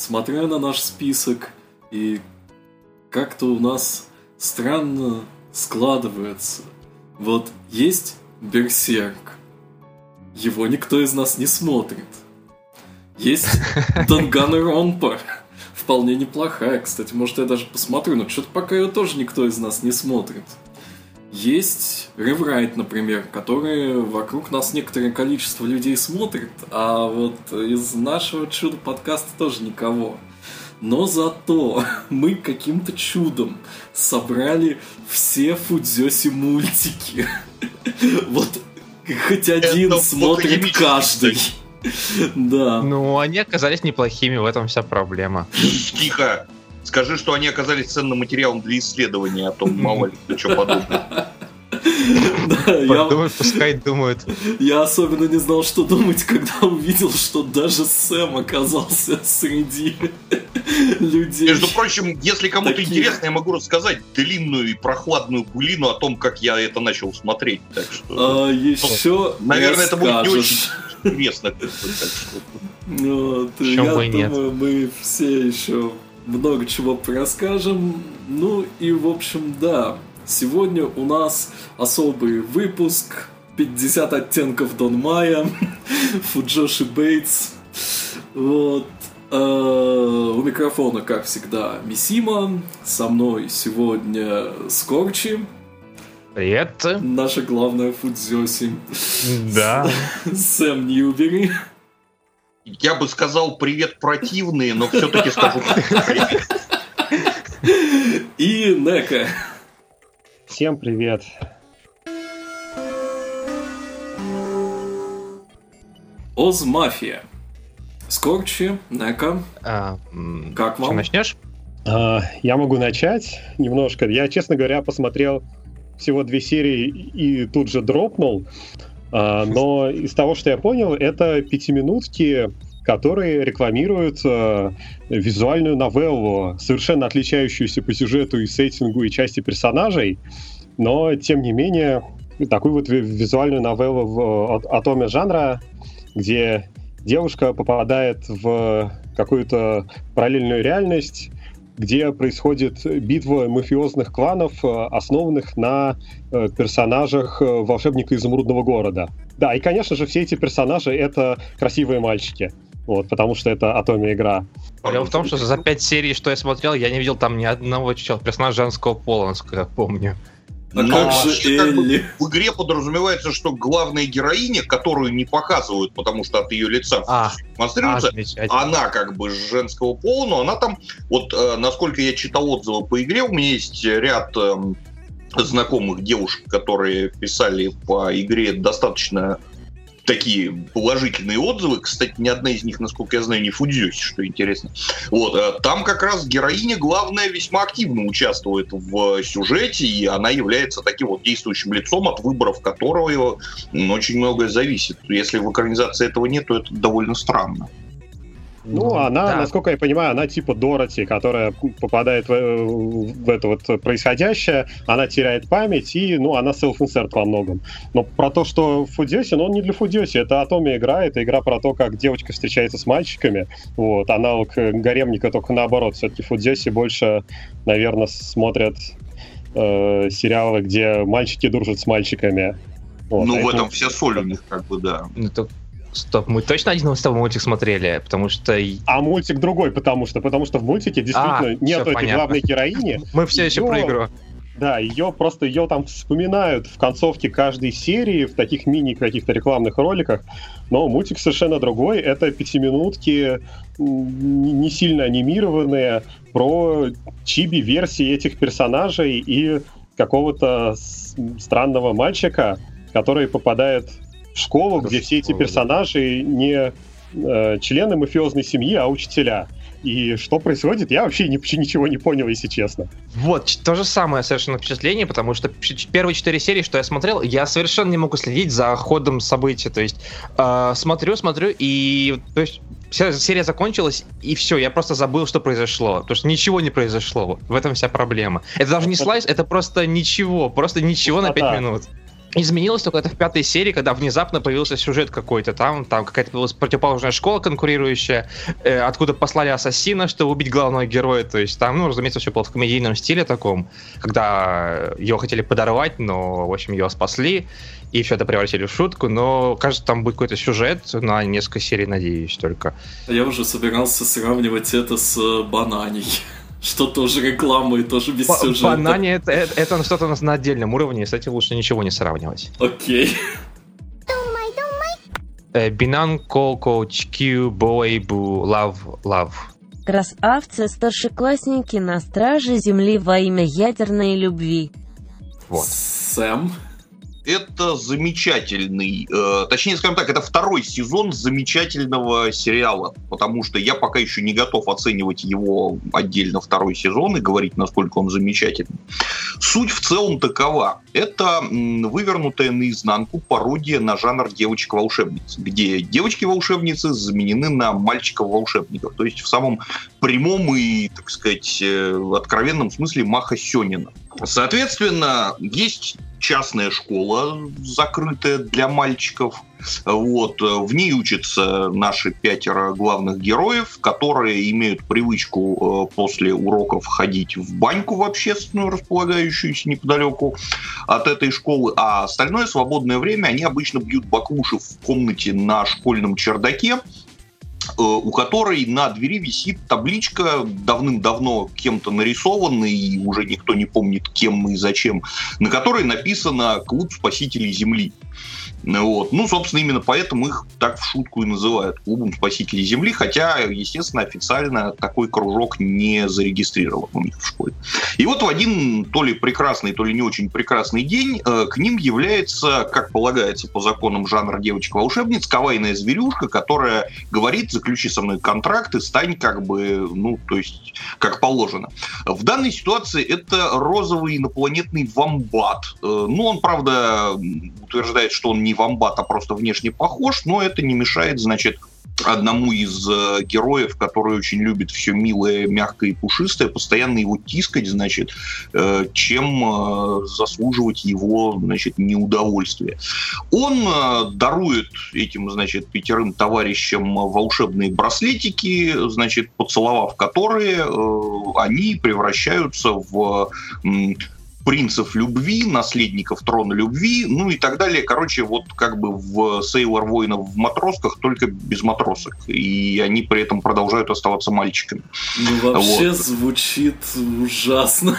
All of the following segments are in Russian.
смотря на наш список, и как-то у нас странно складывается. Вот есть Берсерк. Его никто из нас не смотрит. Есть Данганронпа. Вполне неплохая, кстати. Может, я даже посмотрю, но что-то пока ее тоже никто из нас не смотрит. Есть Реврайт, например, который вокруг нас некоторое количество людей смотрит, а вот из нашего чудо-подкаста тоже никого. Но зато мы каким-то чудом собрали все Фудзёси мультики. Вот хоть один Это смотрит каждый. Да. Ну, они оказались неплохими, в этом вся проблема. Тихо! Скажи, что они оказались ценным материалом для исследования, а то мало ли что подумать. Подумай, пускай думают. Я особенно не знал, что думать, когда увидел, что даже Сэм оказался среди людей. Между прочим, если кому-то интересно, я могу рассказать длинную и прохладную булину о том, как я это начал смотреть. Так что, а, еще наверное, это будет не очень интересно. Вот, я думаю, мы все еще много чего расскажем. Ну и, в общем, да, Сегодня у нас особый выпуск 50 оттенков Дон Майя, Фуджоши Бейтс. Вот. Э, у микрофона, как всегда, Мисима. Со мной сегодня Скорчи. Привет. Наша главная Фудзёси. Да. Сэм Ньюбери. Я бы сказал привет противные, но все-таки скажу привет. И Нека. Всем привет. Оз Мафия. Скорчи, Нека. А, как вам? начнешь? А, я могу начать немножко. Я, честно говоря, посмотрел всего две серии и тут же дропнул. А, но из того, что я понял, это пятиминутки которые рекламируют э, визуальную новеллу, совершенно отличающуюся по сюжету и сеттингу и части персонажей, но, тем не менее, такую вот визуальную новеллу в атоме жанра, где девушка попадает в какую-то параллельную реальность, где происходит битва мафиозных кланов, э, основанных на э, персонажах э, волшебника изумрудного города. Да, и, конечно же, все эти персонажи — это красивые мальчики. Вот, потому что это атомия игра. Дело в том, что за пять серий, что я смотрел, я не видел там ни одного персонажа женского пола, насколько я помню. А Но как же как бы, в игре подразумевается, что главная героиня, которую не показывают, потому что от ее лица а, демонстрируется, а, она как бы женского пола, но она там, вот э, насколько я читал отзывы по игре, у меня есть ряд э, знакомых девушек, которые писали по игре достаточно такие положительные отзывы. Кстати, ни одна из них, насколько я знаю, не Фудзюси, что интересно. Вот, э, там как раз героиня главная весьма активно участвует в сюжете, и она является таким вот действующим лицом, от выборов которого очень многое зависит. Если в экранизации этого нет, то это довольно странно. Ну, она, да. насколько я понимаю, она типа Дороти, которая попадает в, в это вот происходящее, она теряет память, и, ну, она self-insert во многом. Но про то, что Фудзёси, ну, он не для Фудзёси, это Атоми игра, это игра про то, как девочка встречается с мальчиками, вот, аналог гаремника, только наоборот, все-таки Фудзёси больше, наверное, смотрят э, сериалы, где мальчики дружат с мальчиками. Вот, ну, а в этом вся соль у них, как бы, да. Это Стоп, мы точно один с тобой мультик смотрели, потому что... А мультик другой, потому что, потому что в мультике действительно а, нет этой понятно. главной героини. Мы все еще про игру. Да, ее просто ее там вспоминают в концовке каждой серии, в таких мини каких-то рекламных роликах. Но мультик совершенно другой. Это пятиминутки, не сильно анимированные, про чиби-версии этих персонажей и какого-то странного мальчика, который попадает школу, где все эти персонажи не э, члены мафиозной семьи, а учителя. И что происходит, я вообще ничего не понял, если честно. Вот, то же самое совершенно впечатление, потому что первые четыре серии, что я смотрел, я совершенно не могу следить за ходом событий. То есть э, смотрю, смотрю, и то есть вся серия закончилась, и все, я просто забыл, что произошло. Потому что ничего не произошло. В этом вся проблема. Это даже не слайс, это просто ничего, просто ничего на пять минут. Изменилось только это в пятой серии, когда внезапно появился сюжет какой-то. Там, там какая-то появилась противоположная школа конкурирующая, э, откуда послали ассасина, чтобы убить главного героя, то есть там, ну, разумеется, все было в комедийном стиле таком, когда ее хотели подорвать, но, в общем, ее спасли, и все это превратили в шутку, но, кажется, там будет какой-то сюжет на несколько серий, надеюсь, только. Я уже собирался сравнивать это с э, Бананей что тоже реклама и тоже без сюжета. Банане это, это, это что-то у нас на отдельном уровне, с этим лучше ничего не сравнивать. Окей. Бинан, Коко, Чкью, Бой, Бу, Лав, Лав. Красавцы, старшеклассники на страже Земли во имя ядерной любви. Вот. Сэм? Это замечательный, э, точнее, скажем так, это второй сезон замечательного сериала, потому что я пока еще не готов оценивать его отдельно второй сезон и говорить, насколько он замечательный. Суть в целом такова. Это вывернутая наизнанку пародия на жанр девочек-волшебниц, где девочки-волшебницы заменены на мальчиков-волшебников, то есть в самом прямом и, так сказать, э, откровенном смысле Маха Сёнина. Соответственно, есть частная школа, закрытая для мальчиков. Вот. В ней учатся наши пятеро главных героев, которые имеют привычку э, после уроков ходить в баньку в общественную, располагающуюся неподалеку от этой школы, а остальное свободное время они обычно бьют баклуши в комнате на школьном чердаке, Э, у которой на двери висит табличка, давным-давно кем-то нарисованная, и уже никто не помнит, кем и зачем, на которой написано «Клуб спасителей Земли». Вот. Ну, собственно, именно поэтому их так в шутку и называют клубом спасителей Земли, хотя, естественно, официально такой кружок не зарегистрирован у них в школе. И вот в один то ли прекрасный, то ли не очень прекрасный день э, к ним является, как полагается по законам жанра девочка-волшебниц, кавайная зверюшка, которая говорит, заключи со мной контракт и стань как бы, ну, то есть, как положено. В данной ситуации это розовый инопланетный вамбат. Э, ну, он, правда, утверждает, что он не вамбат, а просто внешне похож, но это не мешает, значит, одному из э, героев, который очень любит все милое, мягкое и пушистое, постоянно его тискать, значит, э, чем э, заслуживать его, значит, неудовольствие. Он дарует этим, значит, пятерым товарищам волшебные браслетики, значит, поцеловав которые, они превращаются в принцев любви, наследников трона любви, ну и так далее. Короче, вот как бы в Сейлор воинов в матросках, только без матросок. И они при этом продолжают оставаться мальчиками. Ну, вообще вот. звучит ужасно.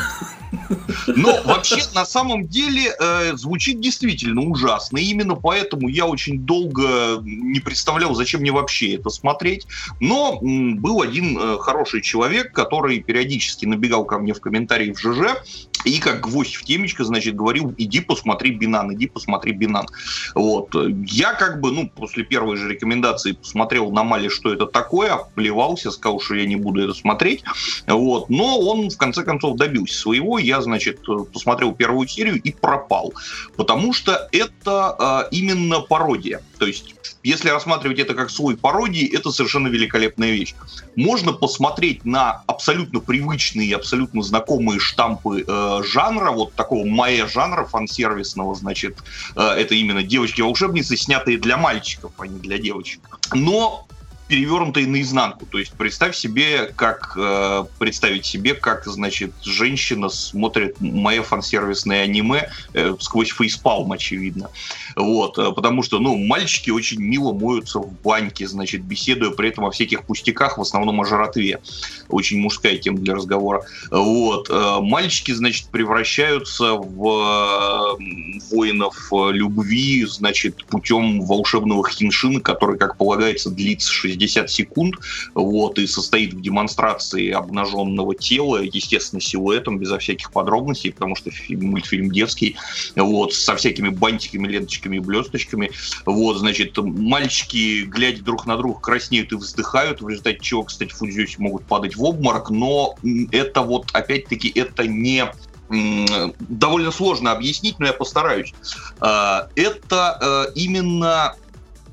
Но вообще, на самом деле, э, звучит действительно ужасно. И именно поэтому я очень долго не представлял, зачем мне вообще это смотреть. Но м, был один э, хороший человек, который периодически набегал ко мне в комментарии в ЖЖ и как гвоздь в темечко, значит, говорил, иди посмотри Бинан, иди посмотри Бинан. Вот. Я как бы, ну, после первой же рекомендации посмотрел на Мали, что это такое, плевался, сказал, что я не буду это смотреть. Вот. Но он, в конце концов, добился своего я, значит, посмотрел первую серию и пропал. Потому что это э, именно пародия. То есть, если рассматривать это как свой пародии, это совершенно великолепная вещь. Можно посмотреть на абсолютно привычные, абсолютно знакомые штампы э, жанра, вот такого майя жанра фан-сервисного, значит, э, это именно девочки-волшебницы, снятые для мальчиков, а не для девочек. Но перевернутые наизнанку. То есть представь себе, как э, представить себе, как, значит, женщина смотрит мое фан-сервисное аниме э, сквозь фейспалм, очевидно. Вот, э, потому что, ну, мальчики очень мило моются в баньке, значит, беседуя при этом о всяких пустяках, в основном о жратве. Очень мужская тема для разговора. Вот, э, мальчики, значит, превращаются в э, воинов любви, значит, путем волшебного хиншина, который, как полагается, длится 60 60 секунд, вот, и состоит в демонстрации обнаженного тела, естественно, силуэтом, безо всяких подробностей, потому что фильм, мультфильм детский, вот, со всякими бантиками, ленточками и блесточками, вот, значит, мальчики, глядя друг на друга, краснеют и вздыхают, в результате чего, кстати, фудзюси могут падать в обморок, но это вот, опять-таки, это не довольно сложно объяснить, но я постараюсь. А, это э, именно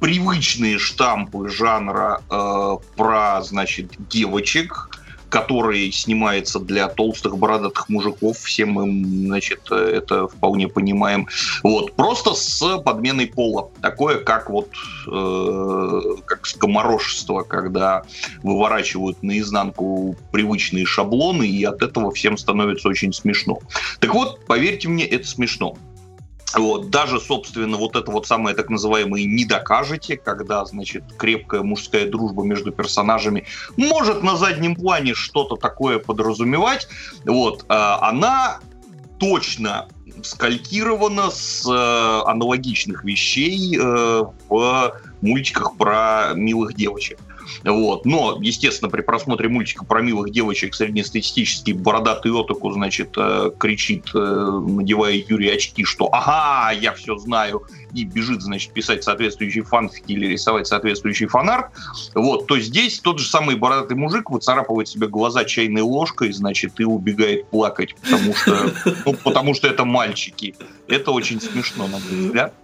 привычные штампы жанра э, про, значит, девочек, который снимается для толстых бородатых мужиков, все мы, значит, это вполне понимаем. Вот, просто с подменой пола. Такое, как вот, э, как скоморошество, когда выворачивают наизнанку привычные шаблоны, и от этого всем становится очень смешно. Так вот, поверьте мне, это смешно. Вот, даже, собственно, вот это вот самое так называемое «не докажете», когда, значит, крепкая мужская дружба между персонажами может на заднем плане что-то такое подразумевать, вот, а, она точно скалькирована с э, аналогичных вещей э, в мультиках про милых девочек. Вот. Но, естественно, при просмотре мультика про милых девочек среднестатистический бородатый отоку, значит, э, кричит, э, надевая Юрий очки, что «Ага, я все знаю», и бежит, значит, писать соответствующий фанфики или рисовать соответствующий фанарт, вот, то здесь тот же самый бородатый мужик выцарапывает себе глаза чайной ложкой, значит, и убегает плакать, потому что, ну, потому что это мальчики. Это очень смешно, на мой взгляд.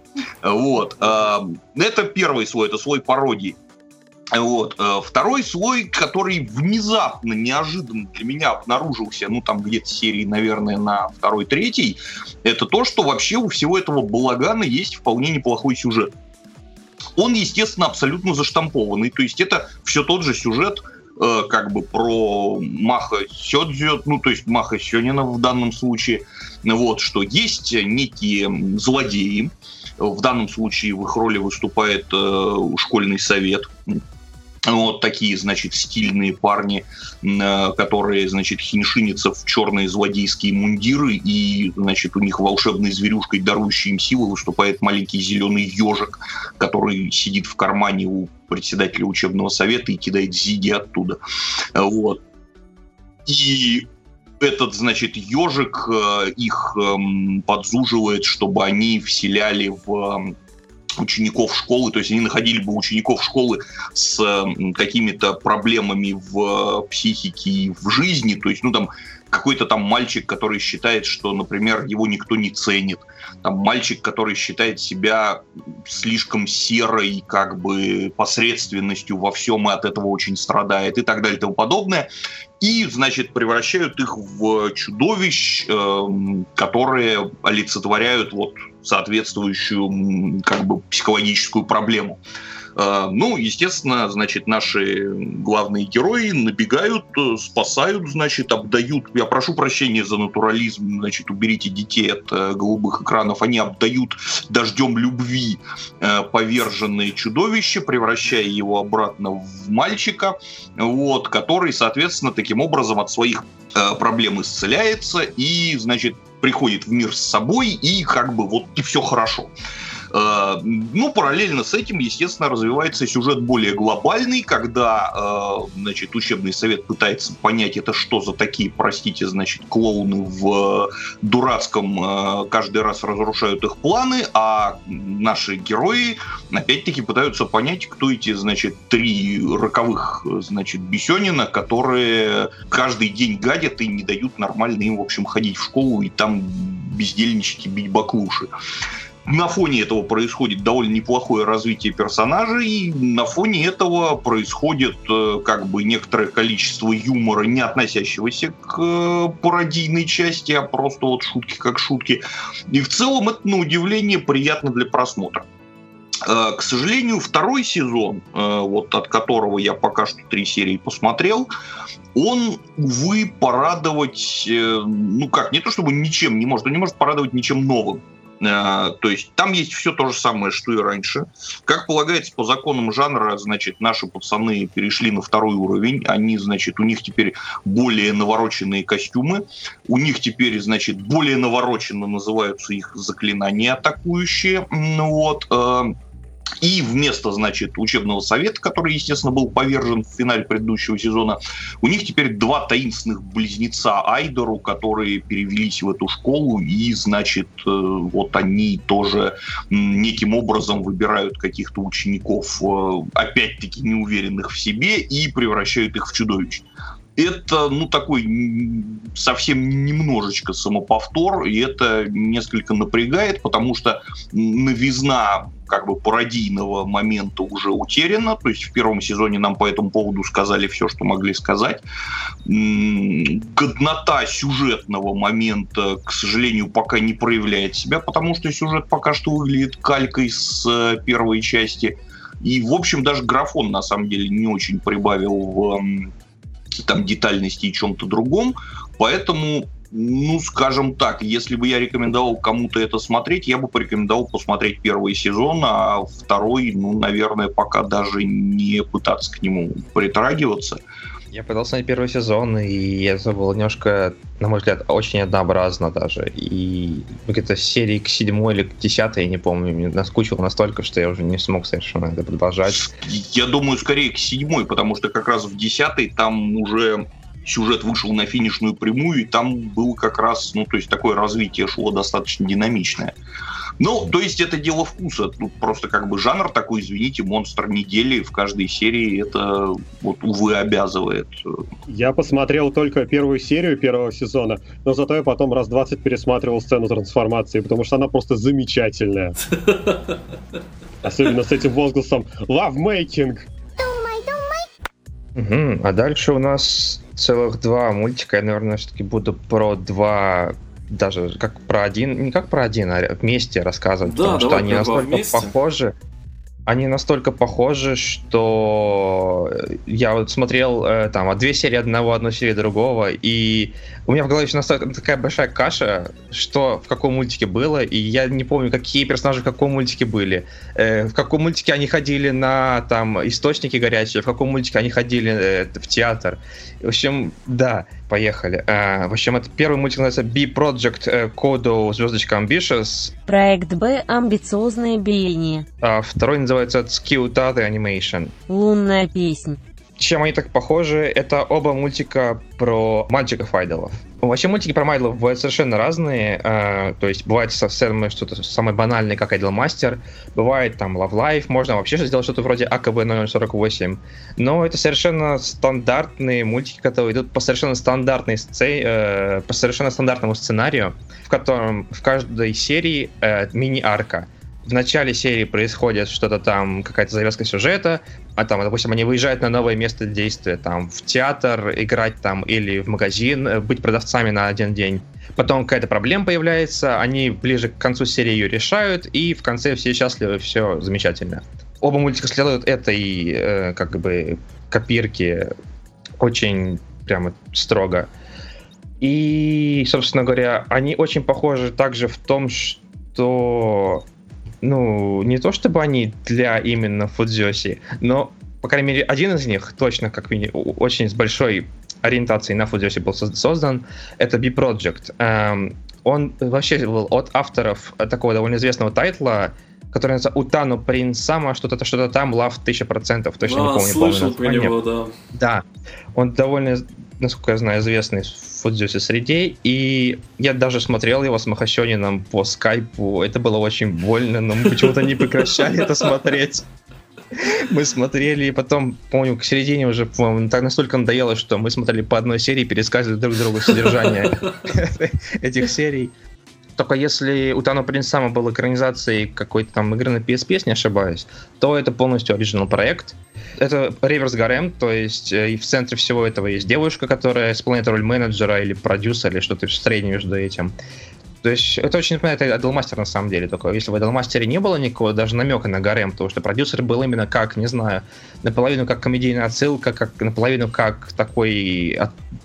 Вот. Э, это первый слой, это слой пародии. Вот. Э, второй слой, который внезапно, неожиданно для меня обнаружился, ну там где-то серии, наверное, на второй, третий, это то, что вообще у всего этого балагана есть вполне неплохой сюжет. Он, естественно, абсолютно заштампованный, то есть это все тот же сюжет, э, как бы про Маха Сёдзю, ну то есть Маха Сёнина в данном случае, вот, что есть некие злодеи, в данном случае в их роли выступает э, школьный совет, вот такие, значит, стильные парни, э, которые, значит, хиншинятся в черные злодейские мундиры, и, значит, у них волшебной зверюшкой, дарующей им силы, выступает маленький зеленый ежик, который сидит в кармане у председателя учебного совета и кидает зиги оттуда. Вот. И этот, значит, ежик э, их эм, подзуживает, чтобы они вселяли в учеников школы, то есть они находили бы учеников школы с какими-то проблемами в психике и в жизни, то есть, ну, там, какой-то там мальчик, который считает, что, например, его никто не ценит, там мальчик, который считает себя слишком серой, как бы посредственностью во всем и от этого очень страдает и так далее и тому подобное. И, значит, превращают их в чудовищ, э, которые олицетворяют вот соответствующую как бы психологическую проблему. А, ну, естественно, значит, наши главные герои набегают, э, спасают, значит, обдают. Я прошу прощения за натурализм, значит, уберите детей от э, голубых экранов. Они обдают дождем любви э, поверженные чудовища, превращая его обратно в мальчика, вот, который, соответственно, таким образом от своих проблем исцеляется и, значит, приходит в мир с собой и как бы вот и все хорошо. Э, ну, параллельно с этим, естественно, развивается сюжет более глобальный, когда, э, значит, учебный совет пытается понять, это что за такие, простите, значит, клоуны в дурацком э, каждый раз разрушают их планы, а наши герои, опять-таки, пытаются понять, кто эти, значит, три роковых, значит, Бесенина, которые каждый день гадят и не дают нормально им, в общем, ходить в школу и там бездельничать и бить баклуши на фоне этого происходит довольно неплохое развитие персонажей, и на фоне этого происходит э, как бы некоторое количество юмора, не относящегося к э, пародийной части, а просто вот шутки как шутки. И в целом это, на удивление, приятно для просмотра. Э, к сожалению, второй сезон, вот от которого я пока что три серии посмотрел, он, увы, порадовать, ну как, не то чтобы ничем не может, он не может порадовать ничем новым. Э, то есть там есть все то же самое, что и раньше. Как полагается по законам жанра, значит, наши пацаны перешли на второй уровень. Они, значит, у них теперь более навороченные костюмы. У них теперь, значит, более навороченно называются их заклинания атакующие. Вот. И вместо, значит, учебного совета, который, естественно, был повержен в финале предыдущего сезона, у них теперь два таинственных близнеца Айдору, которые перевелись в эту школу, и, значит, э, вот они тоже неким образом выбирают каких-то учеников, э, опять-таки, неуверенных в себе, и превращают их в чудовищ. Это, ну, такой совсем немножечко самоповтор, и это несколько напрягает, потому что новизна как бы пародийного момента уже утеряна. То есть в первом сезоне нам по этому поводу сказали все, что могли сказать. Годнота сюжетного момента, к сожалению, пока не проявляет себя, потому что сюжет пока что выглядит калькой с э, первой части. И, в общем, даже графон, на самом деле, не очень прибавил в там детальности и чем-то другом. Поэтому ну, скажем так, если бы я рекомендовал кому-то это смотреть, я бы порекомендовал посмотреть первый сезон, а второй, ну, наверное, пока даже не пытаться к нему притрагиваться. Я пытался на первый сезон, и это было немножко, на мой взгляд, очень однообразно даже. И где-то серии к седьмой или к десятой, я не помню, мне наскучило настолько, что я уже не смог совершенно это продолжать. Я думаю, скорее к седьмой, потому что как раз в десятой там уже сюжет вышел на финишную прямую, и там было как раз, ну, то есть такое развитие шло достаточно динамичное. Ну, то есть это дело вкуса. Тут просто как бы жанр такой, извините, монстр недели в каждой серии это, вот, увы, обязывает. Я посмотрел только первую серию первого сезона, но зато я потом раз 20 пересматривал сцену трансформации, потому что она просто замечательная. Особенно с этим возгласом «Love making!» Угу. А дальше у нас целых два мультика. Я, наверное, все-таки буду про два даже как про один, не как про один, а вместе рассказывать, да, потому что они настолько вместе. похожи. Они настолько похожи, что я вот смотрел э, там две серии одного, одну серию другого, и у меня в голове еще настолько такая большая каша, что в каком мультике было, и я не помню, какие персонажи в каком мультике были. Э, в каком мультике они ходили на там источники горячие, в каком мультике они ходили э, в театр. В общем, да, поехали. Э, в общем, это первый мультик называется B-Project э, Kodo звездочка Ambitious. Проект Б амбициозное биение. А второй называется Skill Tate Animation. Лунная песня чем они так похожи, это оба мультика про мальчиков-айдолов. Вообще мультики про айдолов бывают совершенно разные. Э, то есть бывает совсем что-то самое банальное, как Idol Master. Бывает там Love Life. Можно вообще сделать что-то вроде АКБ 048. Но это совершенно стандартные мультики, которые идут по совершенно стандартной сцене, э, по совершенно стандартному сценарию, в котором в каждой серии э, мини-арка в начале серии происходит что-то там, какая-то завязка сюжета, а там, допустим, они выезжают на новое место действия, там, в театр играть там или в магазин, э, быть продавцами на один день. Потом какая-то проблема появляется, они ближе к концу серии ее решают, и в конце все счастливы, все замечательно. Оба мультика следуют этой, э, как бы, копирке очень прямо строго. И, собственно говоря, они очень похожи также в том, что ну, не то чтобы они для именно Фудзёси, но, по крайней мере, один из них точно, как минимум, очень с большой ориентацией на Фудзёси был создан, это B-Project. Эм, он вообще был от авторов такого довольно известного тайтла, который называется Утану Принсама, что-то что-то там, Love 1000%, точно а, не помню. слышал про него, да. Да, он довольно, насколько я знаю, известный Фудзюсе среде, и я даже смотрел его с Махащонином по скайпу, это было очень больно, но мы почему-то не прекращали это смотреть. Мы смотрели, и потом, помню, к середине уже так настолько надоело, что мы смотрели по одной серии, пересказывали друг другу содержание этих серий. Только если у Тано Принсама был экранизацией какой-то там игры на PSP, если не ошибаюсь, то это полностью оригинал проект. Это реверс гарем, то есть э, и в центре всего этого есть девушка, которая исполняет роль менеджера или продюсера, или что-то среднее между этим. То есть это очень напоминает Idolmaster на самом деле. Только если в Idolmaster не было никакого даже намека на гарем, потому что продюсер был именно как, не знаю, наполовину как комедийная отсылка, как наполовину как такой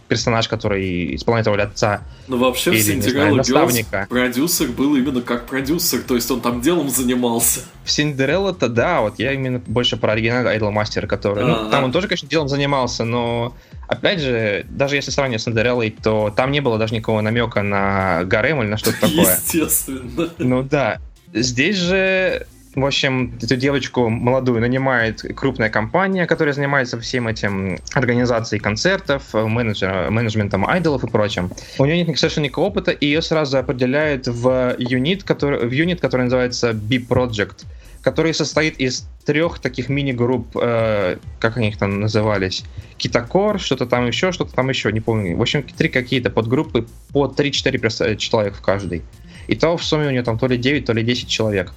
персонаж, который исполняет роль отца. Ну вообще или, в наставника. продюсер был именно как продюсер, то есть он там делом занимался. В Cinderella-то да, вот я именно больше про оригинальный Idolmaster, который... Ну, там он тоже, конечно, делом занимался, но Опять же, даже если сравнивать с Сандереллой, то там не было даже никакого намека на гарем или на что-то такое. Естественно. Ну да. Здесь же в общем, эту девочку молодую нанимает крупная компания, которая занимается всем этим организацией концертов, менеджер, менеджментом айдолов и прочим. У нее нет совершенно никакого опыта, и ее сразу определяют в юнит, который, в юнит, который называется B-Project который состоит из трех таких мини-групп, э, как они их там назывались, Китакор, что-то там еще, что-то там еще, не помню. В общем, три какие-то подгруппы по 3-4 человек в каждой. И того в сумме у нее там то ли 9, то ли 10 человек.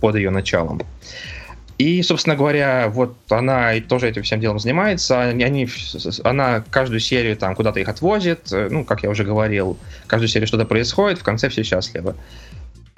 Под ее началом. И, собственно говоря, вот она и тоже этим всем делом занимается. Они, она каждую серию там куда-то их отвозит. Э, ну, как я уже говорил, каждую серию что-то происходит, в конце все счастливы.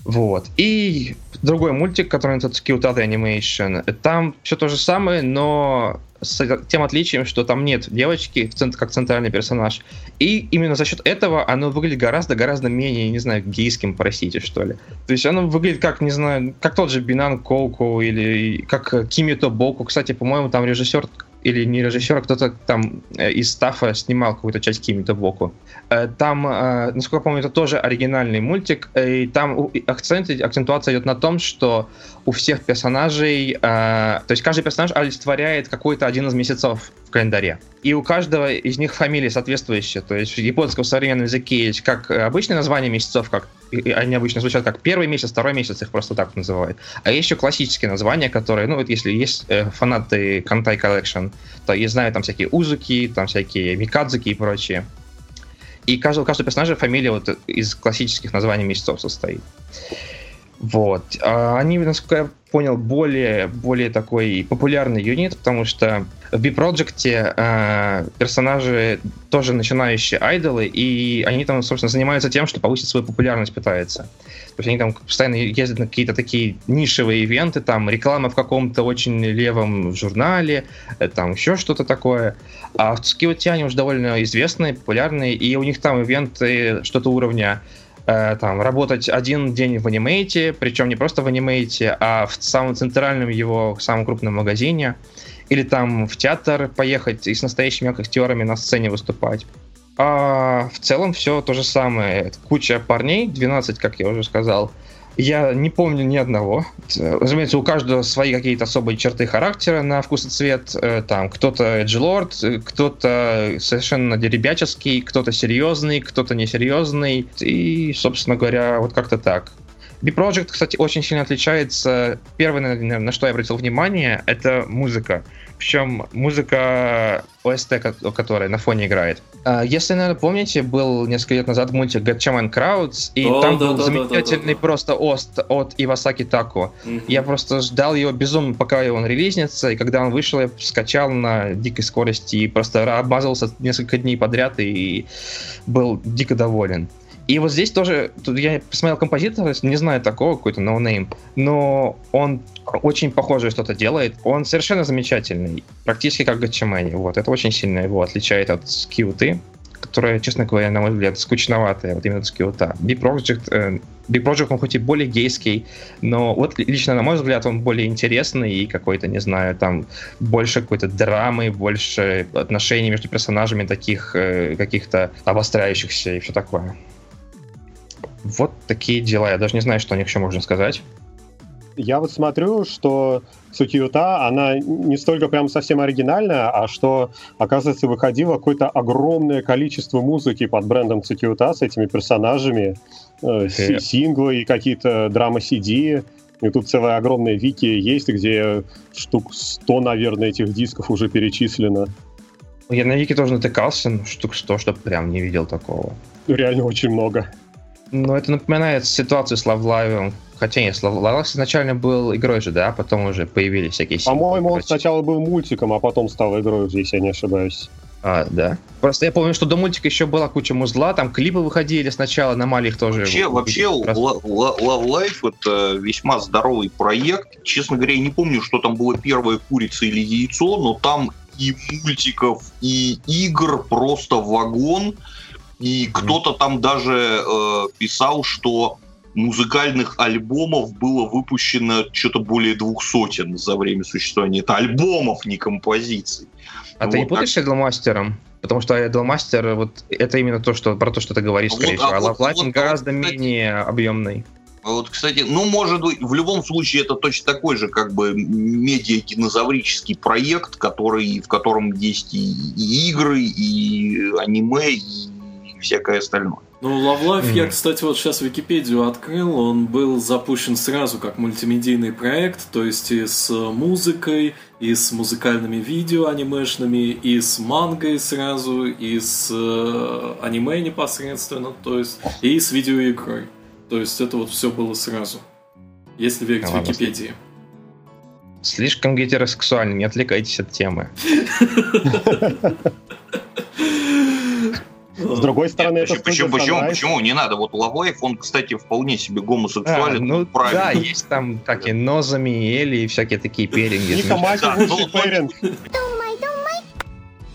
Вот. И другой мультик, который называется Cute Other Animation, там все то же самое, но с тем отличием, что там нет девочки как центральный персонаж. И именно за счет этого оно выглядит гораздо-гораздо менее, не знаю, гейским, простите, что ли. То есть оно выглядит как, не знаю, как тот же Бинан Колку или как Кимито Боку. Кстати, по-моему, там режиссер или не режиссер, а кто-то там э, из стафа снимал какую-то часть Кимито Боку. Э, там, э, насколько я помню, это тоже оригинальный мультик, и там акцент, акцентуация идет на том, что у всех персонажей, то есть каждый персонаж олицетворяет какой-то один из месяцев в календаре. И у каждого из них фамилия соответствующая. То есть в японском современном языке есть как обычные названия месяцев, как они обычно звучат как первый месяц, второй месяц, их просто так называют. А есть еще классические названия, которые, ну, вот если есть э, фанаты Кантай Collection, то я знаю там всякие Узуки, там всякие Микадзуки и прочие. И каждый, у каждого персонажа фамилия вот из классических названий месяцев состоит. Вот. А они, насколько я понял, более, более такой популярный юнит, потому что в B-Project э, персонажи тоже начинающие айдолы, и они там, собственно, занимаются тем, что повысить свою популярность пытаются. То есть они там постоянно ездят на какие-то такие нишевые ивенты, там реклама в каком-то очень левом журнале, э, там еще что-то такое. А в Скиоте они уже довольно известные, популярные, и у них там ивенты что-то уровня Э, там, работать один день в анимейте, причем не просто в анимейте, а в самом центральном его, самом крупном магазине, или там в театр поехать и с настоящими актерами на сцене выступать. А в целом все то же самое. Куча парней, 12, как я уже сказал, я не помню ни одного. Разумеется, у каждого свои какие-то особые черты характера на вкус и цвет. Э, там кто-то эджлорд, кто-то совершенно деребяческий, кто-то серьезный, кто-то несерьезный. И, собственно говоря, вот как-то так. B-Project, кстати, очень сильно отличается. Первое, на что я обратил внимание, это музыка. Причем музыка ОСТ, которая на фоне играет. А, если, наверное, помните, был несколько лет назад мультик Gatchaman Crowds, и О, там да, был да, замечательный да, да, да. просто ост от Ивасаки Таку. Угу. Я просто ждал его безумно, пока он релизнится, и когда он вышел, я скачал на дикой скорости и просто обмазался несколько дней подряд и был дико доволен. И вот здесь тоже, тут я посмотрел композитора, не знаю такого, какой-то ноунейм, но, но он очень похоже что-то делает. Он совершенно замечательный, практически как Гачамани. Вот, это очень сильно его отличает от Цукиуты, которая, честно говоря, на мой взгляд, скучноватая, вот именно Цукиута. B-Project, э, B-Project, он хоть и более гейский, но вот лично, на мой взгляд, он более интересный и какой-то, не знаю, там больше какой-то драмы, больше отношений между персонажами таких э, каких-то обостряющихся и все такое. Вот такие дела. Я даже не знаю, что о них еще можно сказать. Я вот смотрю, что Сукиюта, она не столько прям совсем оригинальная, а что, оказывается, выходило какое-то огромное количество музыки под брендом Цукиюта с этими персонажами, э, синглы и какие-то драма-CD. И тут целая огромная вики есть, где штук 100, наверное, этих дисков уже перечислено. Я на вики тоже натыкался, штук 100, чтобы прям не видел такого. Реально очень много. Ну, это напоминает ситуацию с Love Live. Хотя нет, Love Live изначально был игрой же, да, а потом уже появились всякие... По-моему, он сначала был мультиком, а потом стал игрой, если я не ошибаюсь. А, да. Просто я помню, что до мультика еще была куча музла, там клипы выходили сначала, на малих тоже. Вообще, вообще Love Life это весьма здоровый проект. Честно говоря, я не помню, что там было первое курица или яйцо, но там и мультиков, и игр просто вагон. И кто-то там даже э, писал, что музыкальных альбомов было выпущено что-то более двух сотен за время существования. Это альбомов, не композиций. А вот, ты не путаешь так... с Idolmaster? Потому что Idolmaster, вот это именно то, что про то, что ты говоришь, скорее вот, всего. А, вот, вот, гораздо вот, менее объемный. Вот, кстати, ну, может быть, в любом случае это точно такой же, как бы, медиа-динозаврический проект, который, в котором есть и, и игры, и аниме, и всякое остальное. Ну, Love Life mm-hmm. я, кстати, вот сейчас Википедию открыл, он был запущен сразу как мультимедийный проект, то есть и с музыкой, и с музыкальными видео анимешными, и с мангой сразу, и с э, аниме непосредственно, то есть и с видеоигрой. То есть это вот все было сразу. если верить а, Википедии. Слишком гетеросексуальный, не отвлекайтесь от темы. С другой стороны, Нет, это почему, почему, почему, не надо? Вот Лавайф, он, кстати, вполне себе гомосексуален. А, ну, правильно. Да, есть там такие Нозами, Эли и всякие такие перинги. Ника лучший ну, перинг.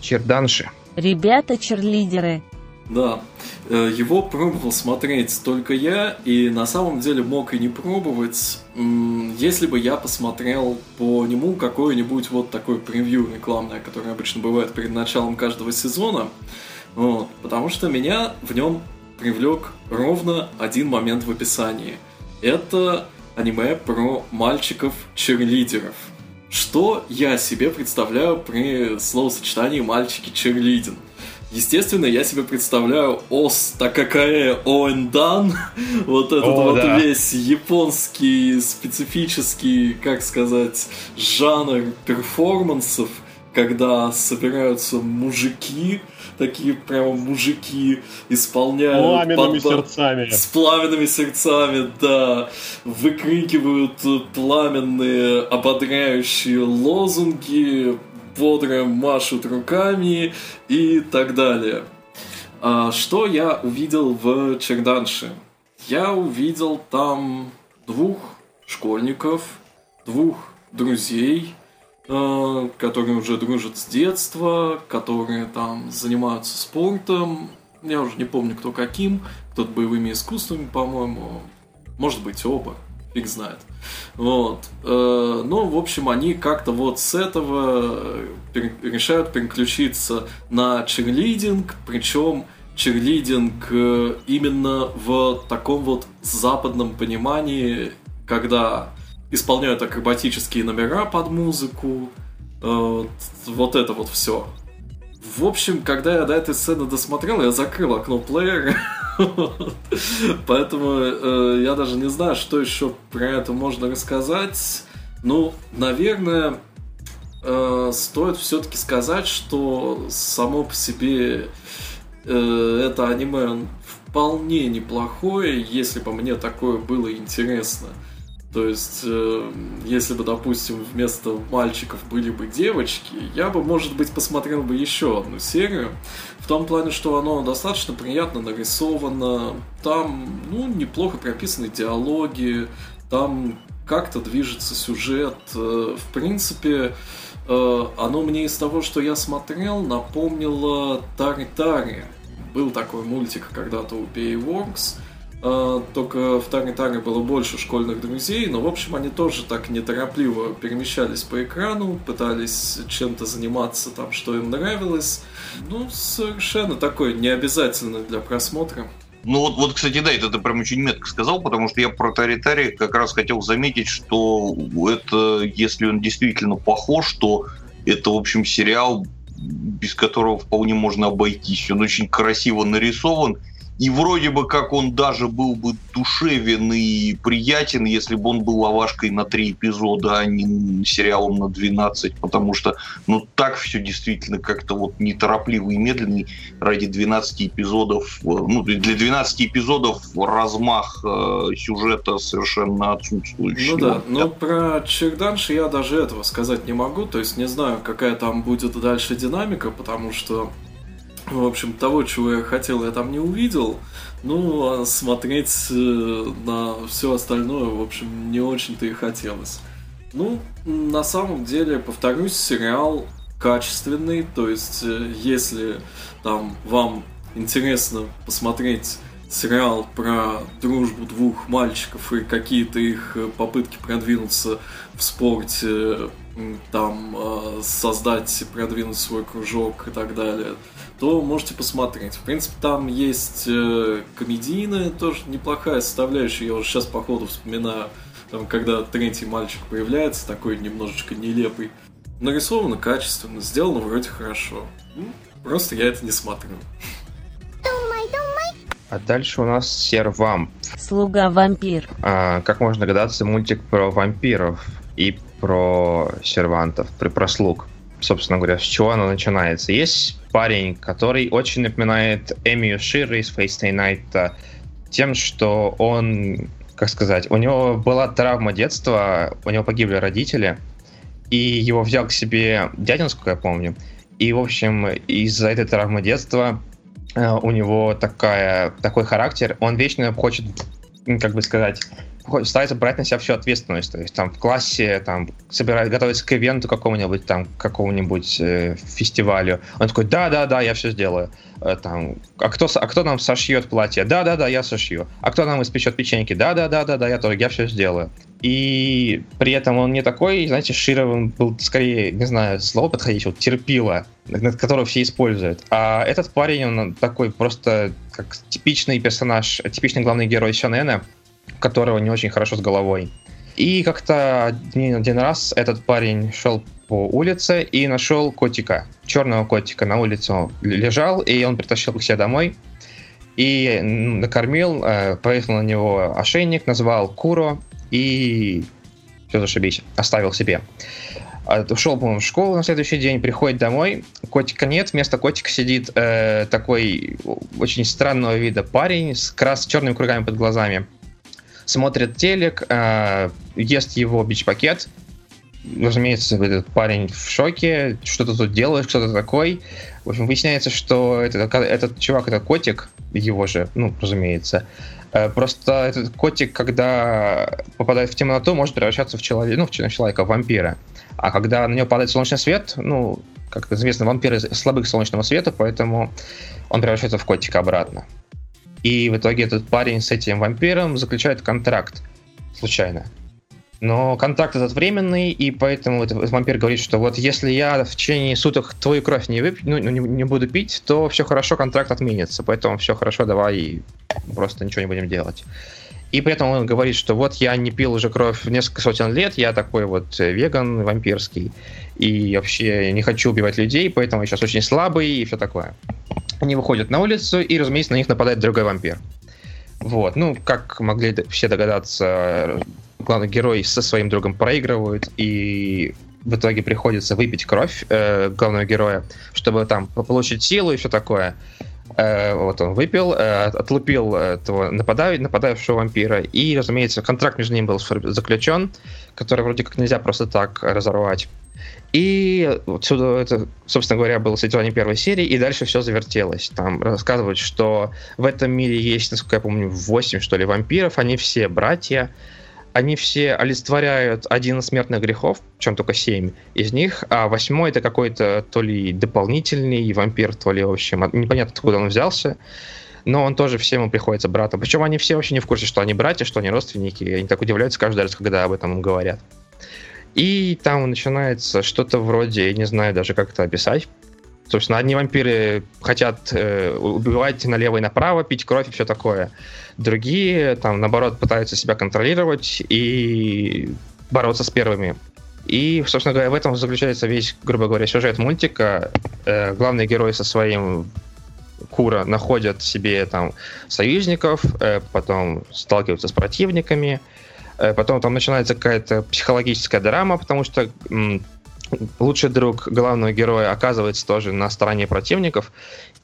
Черданши. Ребята черлидеры. Да, э, его пробовал смотреть только я, и на самом деле мог и не пробовать, если бы я посмотрел по нему какое-нибудь вот такое превью рекламное, которое обычно бывает перед началом каждого сезона. Вот, потому что меня в нем привлек ровно один момент в описании. Это аниме про мальчиков-черлидеров. Что я себе представляю при словосочетании «мальчики-черлидин»? Естественно, я себе представляю ос такакае оэндан, вот этот О, вот да. весь японский специфический, как сказать, жанр перформансов, когда собираются мужики, такие прямо мужики исполняют... Пламенными под... сердцами. С пламенными сердцами, да. Выкрикивают пламенные ободряющие лозунги, бодро машут руками и так далее. А что я увидел в Черданше? Я увидел там двух школьников, двух друзей, Э, которые уже дружат с детства, которые там занимаются спортом. Я уже не помню, кто каким. Кто-то боевыми искусствами, по-моему. Может быть, оба. Фиг знает. Вот. Э, ну, в общем, они как-то вот с этого решают переключиться на черлидинг, причем черлидинг э, именно в таком вот западном понимании, когда исполняют акробатические номера под музыку. Э, вот это вот все. В общем, когда я до этой сцены досмотрел, я закрыл окно плеера. Поэтому э, я даже не знаю, что еще про это можно рассказать. Ну, наверное, э, стоит все-таки сказать, что само по себе э, это аниме вполне неплохое, если бы мне такое было интересно. То есть, э, если бы, допустим, вместо мальчиков были бы девочки, я бы, может быть, посмотрел бы еще одну серию. В том плане, что оно достаточно приятно нарисовано, там, ну, неплохо прописаны диалоги, там как-то движется сюжет. Э, в принципе, э, оно мне из того, что я смотрел, напомнило Тари-Тари. Был такой мультик когда-то у Bayworks, а, только в Таре было больше школьных друзей, но, в общем, они тоже так неторопливо перемещались по экрану, пытались чем-то заниматься там, что им нравилось. Ну, совершенно такой необязательный для просмотра. Ну вот, вот, кстати, да, это ты прям очень метко сказал, потому что я про Таритари как раз хотел заметить, что это, если он действительно похож, то это, в общем, сериал, без которого вполне можно обойтись. Он очень красиво нарисован, и вроде бы как он даже был бы душевен и приятен, если бы он был лавашкой на три эпизода, а не сериалом на 12, потому что, ну, так все действительно как-то вот неторопливый и медленный ради 12 эпизодов. Э, ну, для 12 эпизодов размах э, сюжета совершенно отсутствующий. Ну да, но про Черданши я даже этого сказать не могу, то есть не знаю, какая там будет дальше динамика, потому что в общем, того, чего я хотел, я там не увидел. Ну, а смотреть э, на все остальное, в общем, не очень-то и хотелось. Ну, на самом деле, повторюсь, сериал качественный, то есть, э, если там вам интересно посмотреть сериал про дружбу двух мальчиков и какие-то их э, попытки продвинуться в спорте, там создать, продвинуть свой кружок и так далее, то можете посмотреть. В принципе, там есть э, комедийная, тоже неплохая составляющая. Я уже сейчас по ходу вспоминаю, там, когда третий мальчик появляется, такой немножечко нелепый. Нарисовано качественно, сделано вроде хорошо. Просто я это не смотрю. А дальше у нас сервамп. Слуга-вампир. А, как можно догадаться, мультик про вампиров и про сервантов, про, про слуг собственно говоря, с чего оно начинается. Есть парень, который очень напоминает Эми Шира из Face Day Night тем, что он как сказать, у него была травма детства, у него погибли родители, и его взял к себе дядинскую, я помню. И, в общем, из-за этой травмы детства у него такая, такой характер, он вечно хочет, как бы сказать, старается брать на себя всю ответственность. То есть там в классе там собирает, готовится к ивенту какому-нибудь, там, какому-нибудь э, фестивалю. Он такой, да-да-да, я все сделаю. Э, там, а кто, а кто нам сошьет платье? Да-да-да, я сошью. А кто нам испечет печеньки? Да-да-да-да, я тоже, я все сделаю. И при этом он не такой, знаете, Широв был скорее, не знаю, слово подходящее, вот терпила, которого все используют. А этот парень, он такой просто как типичный персонаж, типичный главный герой Шонена, которого не очень хорошо с головой. И как-то один, один раз этот парень шел по улице и нашел котика, черного котика на улице лежал, и он притащил к себе домой и накормил, э, повесил на него ошейник, назвал Куро и все зашибись, оставил себе. А, ушел, по-моему, в школу на следующий день, приходит домой, котика нет, вместо котика сидит э, такой очень странного вида парень с крас черными кругами под глазами смотрит телек, э, ест его бич-пакет. Разумеется, этот парень в шоке, что ты тут делаешь, кто ты такой. В общем, выясняется, что этот, этот чувак, это котик, его же, ну, разумеется. Э, просто этот котик, когда попадает в темноту, может превращаться в человека, ну, в человека, в вампира. А когда на него падает солнечный свет, ну, как известно, вампиры слабы к солнечному свету, поэтому он превращается в котика обратно. И в итоге этот парень с этим вампиром заключает контракт случайно. Но контракт этот временный, и поэтому этот вампир говорит, что вот если я в течение суток твою кровь не, выпью, ну, не, не буду пить, то все хорошо, контракт отменится. Поэтому все хорошо, давай просто ничего не будем делать. И при этом он говорит, что вот я не пил уже кровь несколько сотен лет, я такой вот веган вампирский, и вообще не хочу убивать людей, поэтому я сейчас очень слабый и все такое. Они выходят на улицу, и, разумеется, на них нападает другой вампир. Вот, ну, как могли все догадаться, главный герой со своим другом проигрывают, и в итоге приходится выпить кровь э, главного героя, чтобы там получить силу и все такое. Э, вот он выпил, э, отлупил этого нападав... нападавшего вампира, и, разумеется, контракт между ним был заключен, который вроде как нельзя просто так разорвать. И отсюда это, собственно говоря, было содержание первой серии, и дальше все завертелось. Там рассказывают, что в этом мире есть, насколько я помню, 8, что ли, вампиров, они все братья, они все олицетворяют один из смертных грехов, чем только семь из них, а восьмой это какой-то то ли дополнительный вампир, то ли, в общем, непонятно, откуда он взялся, но он тоже всем приходится братом. Причем они все вообще не в курсе, что они братья, что они родственники, они так удивляются каждый раз, когда об этом им говорят. И там начинается что-то вроде, я не знаю даже, как это описать. Собственно, одни вампиры хотят э, убивать налево и направо, пить кровь и все такое. Другие, там, наоборот, пытаются себя контролировать и бороться с первыми. И, собственно говоря, в этом заключается весь, грубо говоря, сюжет мультика. Э, главный герой со своим Кура находят себе там союзников, э, потом сталкиваются с противниками, Э, потом там начинается какая-то психологическая драма, потому что лучший друг главного героя оказывается тоже на стороне противников,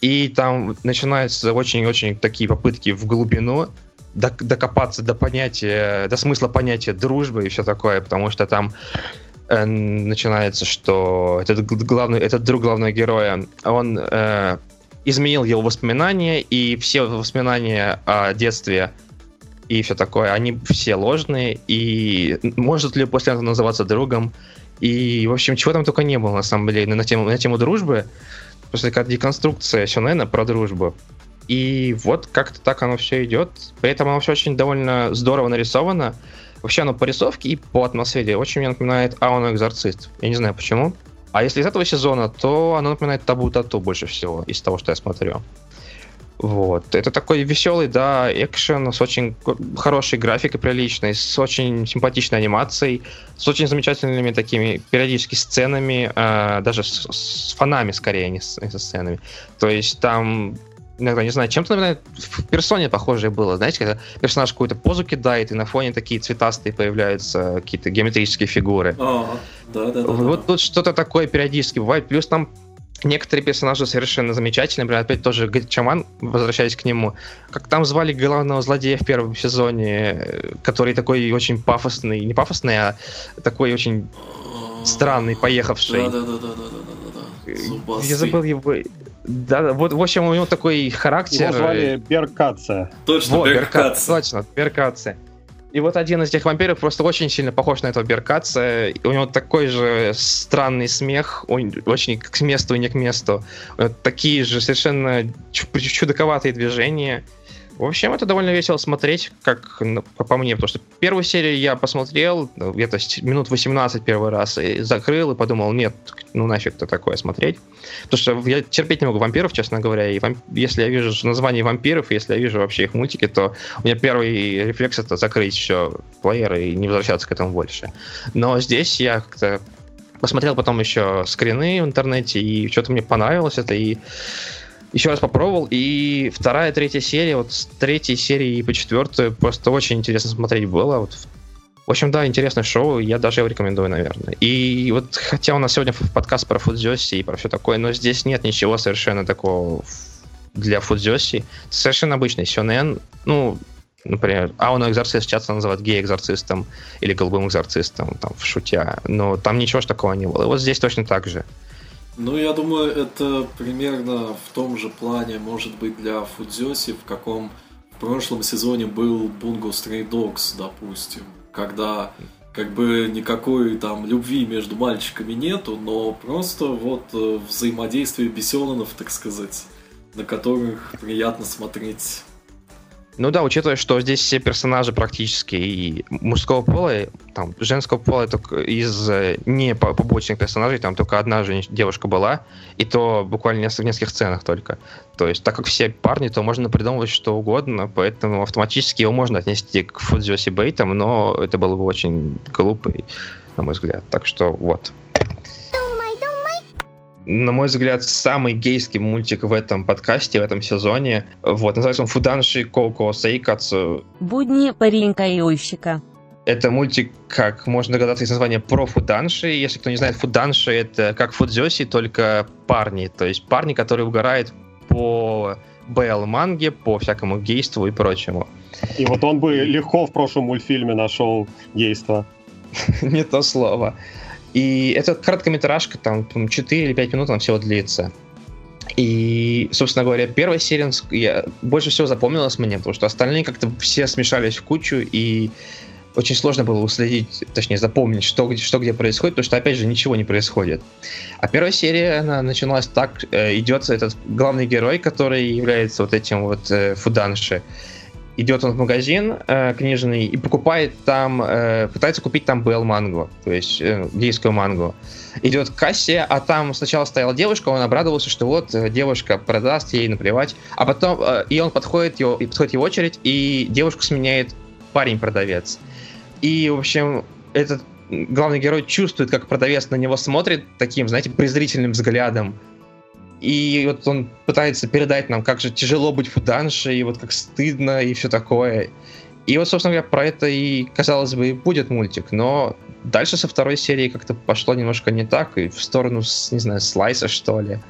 и там начинаются очень-очень такие попытки в глубину докопаться до понятия, до смысла понятия дружбы и все такое, потому что там э, начинается, что этот главный, этот друг главного героя, он э, изменил его воспоминания, и все воспоминания о детстве и все такое, они все ложные, и может ли после этого называться другом, и, в общем, чего там только не было, на самом деле, на тему, на тему дружбы, просто такая деконструкция Сюнена про дружбу. И вот как-то так оно все идет. При этом оно все очень довольно здорово нарисовано. Вообще оно по рисовке и по атмосфере очень мне напоминает Ауну Экзорцист. Я не знаю почему. А если из этого сезона, то оно напоминает Табу Тату больше всего, из того, что я смотрю. Вот. Это такой веселый, да, экшен с очень хорошей графикой приличной, с очень симпатичной анимацией, с очень замечательными такими периодически сценами, э, даже с, с фонами скорее, не с, не со сценами. То есть там иногда, не знаю, чем-то, наверное, в персоне похожее было. Знаете, когда персонаж какую-то позу кидает, и на фоне такие цветастые появляются какие-то геометрические фигуры. А, да, да, да. Вот да. тут что-то такое периодически бывает. Плюс там некоторые персонажи совершенно замечательные. Например, опять тоже Чаман, возвращаясь к нему. Как там звали главного злодея в первом сезоне, который такой очень пафосный, не пафосный, а такой очень странный, поехавший. Да-да-да-да-да-да. Я забыл его... Да, вот, в общем, у него такой характер. Его звали Беркаца. Точно, вот, Беркаца. Точно, Беркаца. И вот один из этих вампиров просто очень сильно похож на этого Беркаца. У него такой же странный смех, он очень к месту и не к месту. Такие же совершенно чудаковатые движения. В общем, это довольно весело смотреть, как ну, по мне, потому что первую серию я посмотрел ну, где-то минут 18 первый раз и закрыл и подумал, нет, ну нафиг то такое смотреть. Потому что я терпеть не могу вампиров, честно говоря, и вамп... если я вижу название вампиров, если я вижу вообще их мультики, то у меня первый рефлекс это закрыть все плееры и не возвращаться к этому больше. Но здесь я как-то посмотрел потом еще скрины в интернете, и что-то мне понравилось это, и еще раз попробовал, и вторая, третья серия, вот с третьей серии по четвертую просто очень интересно смотреть было. Вот. В общем, да, интересное шоу, я даже его рекомендую, наверное. И вот, хотя у нас сегодня подкаст про фудзёси и про все такое, но здесь нет ничего совершенно такого для фудзёси. Совершенно обычный сёнэн, ну, например, Ауно Экзорцист часто называют гей-экзорцистом или голубым экзорцистом, там, в шутя, но там ничего ж такого не было. И вот здесь точно так же. Ну, я думаю, это примерно в том же плане может быть для Фудзёси, в каком в прошлом сезоне был Bungo Stray Dogs, допустим, когда как бы никакой там любви между мальчиками нету, но просто вот э, взаимодействие бесенонов, так сказать, на которых приятно смотреть ну да, учитывая, что здесь все персонажи практически и мужского пола, там, женского пола только из э, не побочных персонажей, там только одна же девушка была, и то буквально в нескольких сценах только. То есть, так как все парни, то можно придумывать что угодно, поэтому автоматически его можно отнести к Фудзиоси Бейтам, но это было бы очень глупо, на мой взгляд. Так что вот на мой взгляд, самый гейский мультик в этом подкасте, в этом сезоне. Вот, называется он Фуданши Коко Сейкацу. Будни паренька-йойщика. Это мультик, как можно догадаться из названия, про фуданши. Если кто не знает, фуданши — это как фудзёси, только парни. То есть парни, которые угорают по БЛ-манге, по всякому гейству и прочему. И вот он бы легко в прошлом мультфильме нашел гейство. Не то слово. И эта короткометражка, там, 4 или 5 минут она всего длится. И, собственно говоря, первая серия я, больше всего запомнилась мне, потому что остальные как-то все смешались в кучу, и очень сложно было уследить, точнее, запомнить, что, где, что где происходит, потому что, опять же, ничего не происходит. А первая серия, она начиналась так, э, идет этот главный герой, который является вот этим вот э, Фуданши, идет он в магазин э, книжный и покупает там, э, пытается купить там БЛ мангу, то есть э, гейскую мангу. Идет к кассе, а там сначала стояла девушка, он обрадовался, что вот э, девушка продаст, ей наплевать. А потом, э, и он подходит, его, и подходит его очередь, и девушку сменяет парень-продавец. И, в общем, этот главный герой чувствует, как продавец на него смотрит таким, знаете, презрительным взглядом, и вот он пытается передать нам, как же тяжело быть фуданшей, и вот как стыдно, и все такое. И вот, собственно говоря, про это и, казалось бы, и будет мультик, но дальше со второй серии как-то пошло немножко не так, и в сторону, не знаю, слайса, что ли.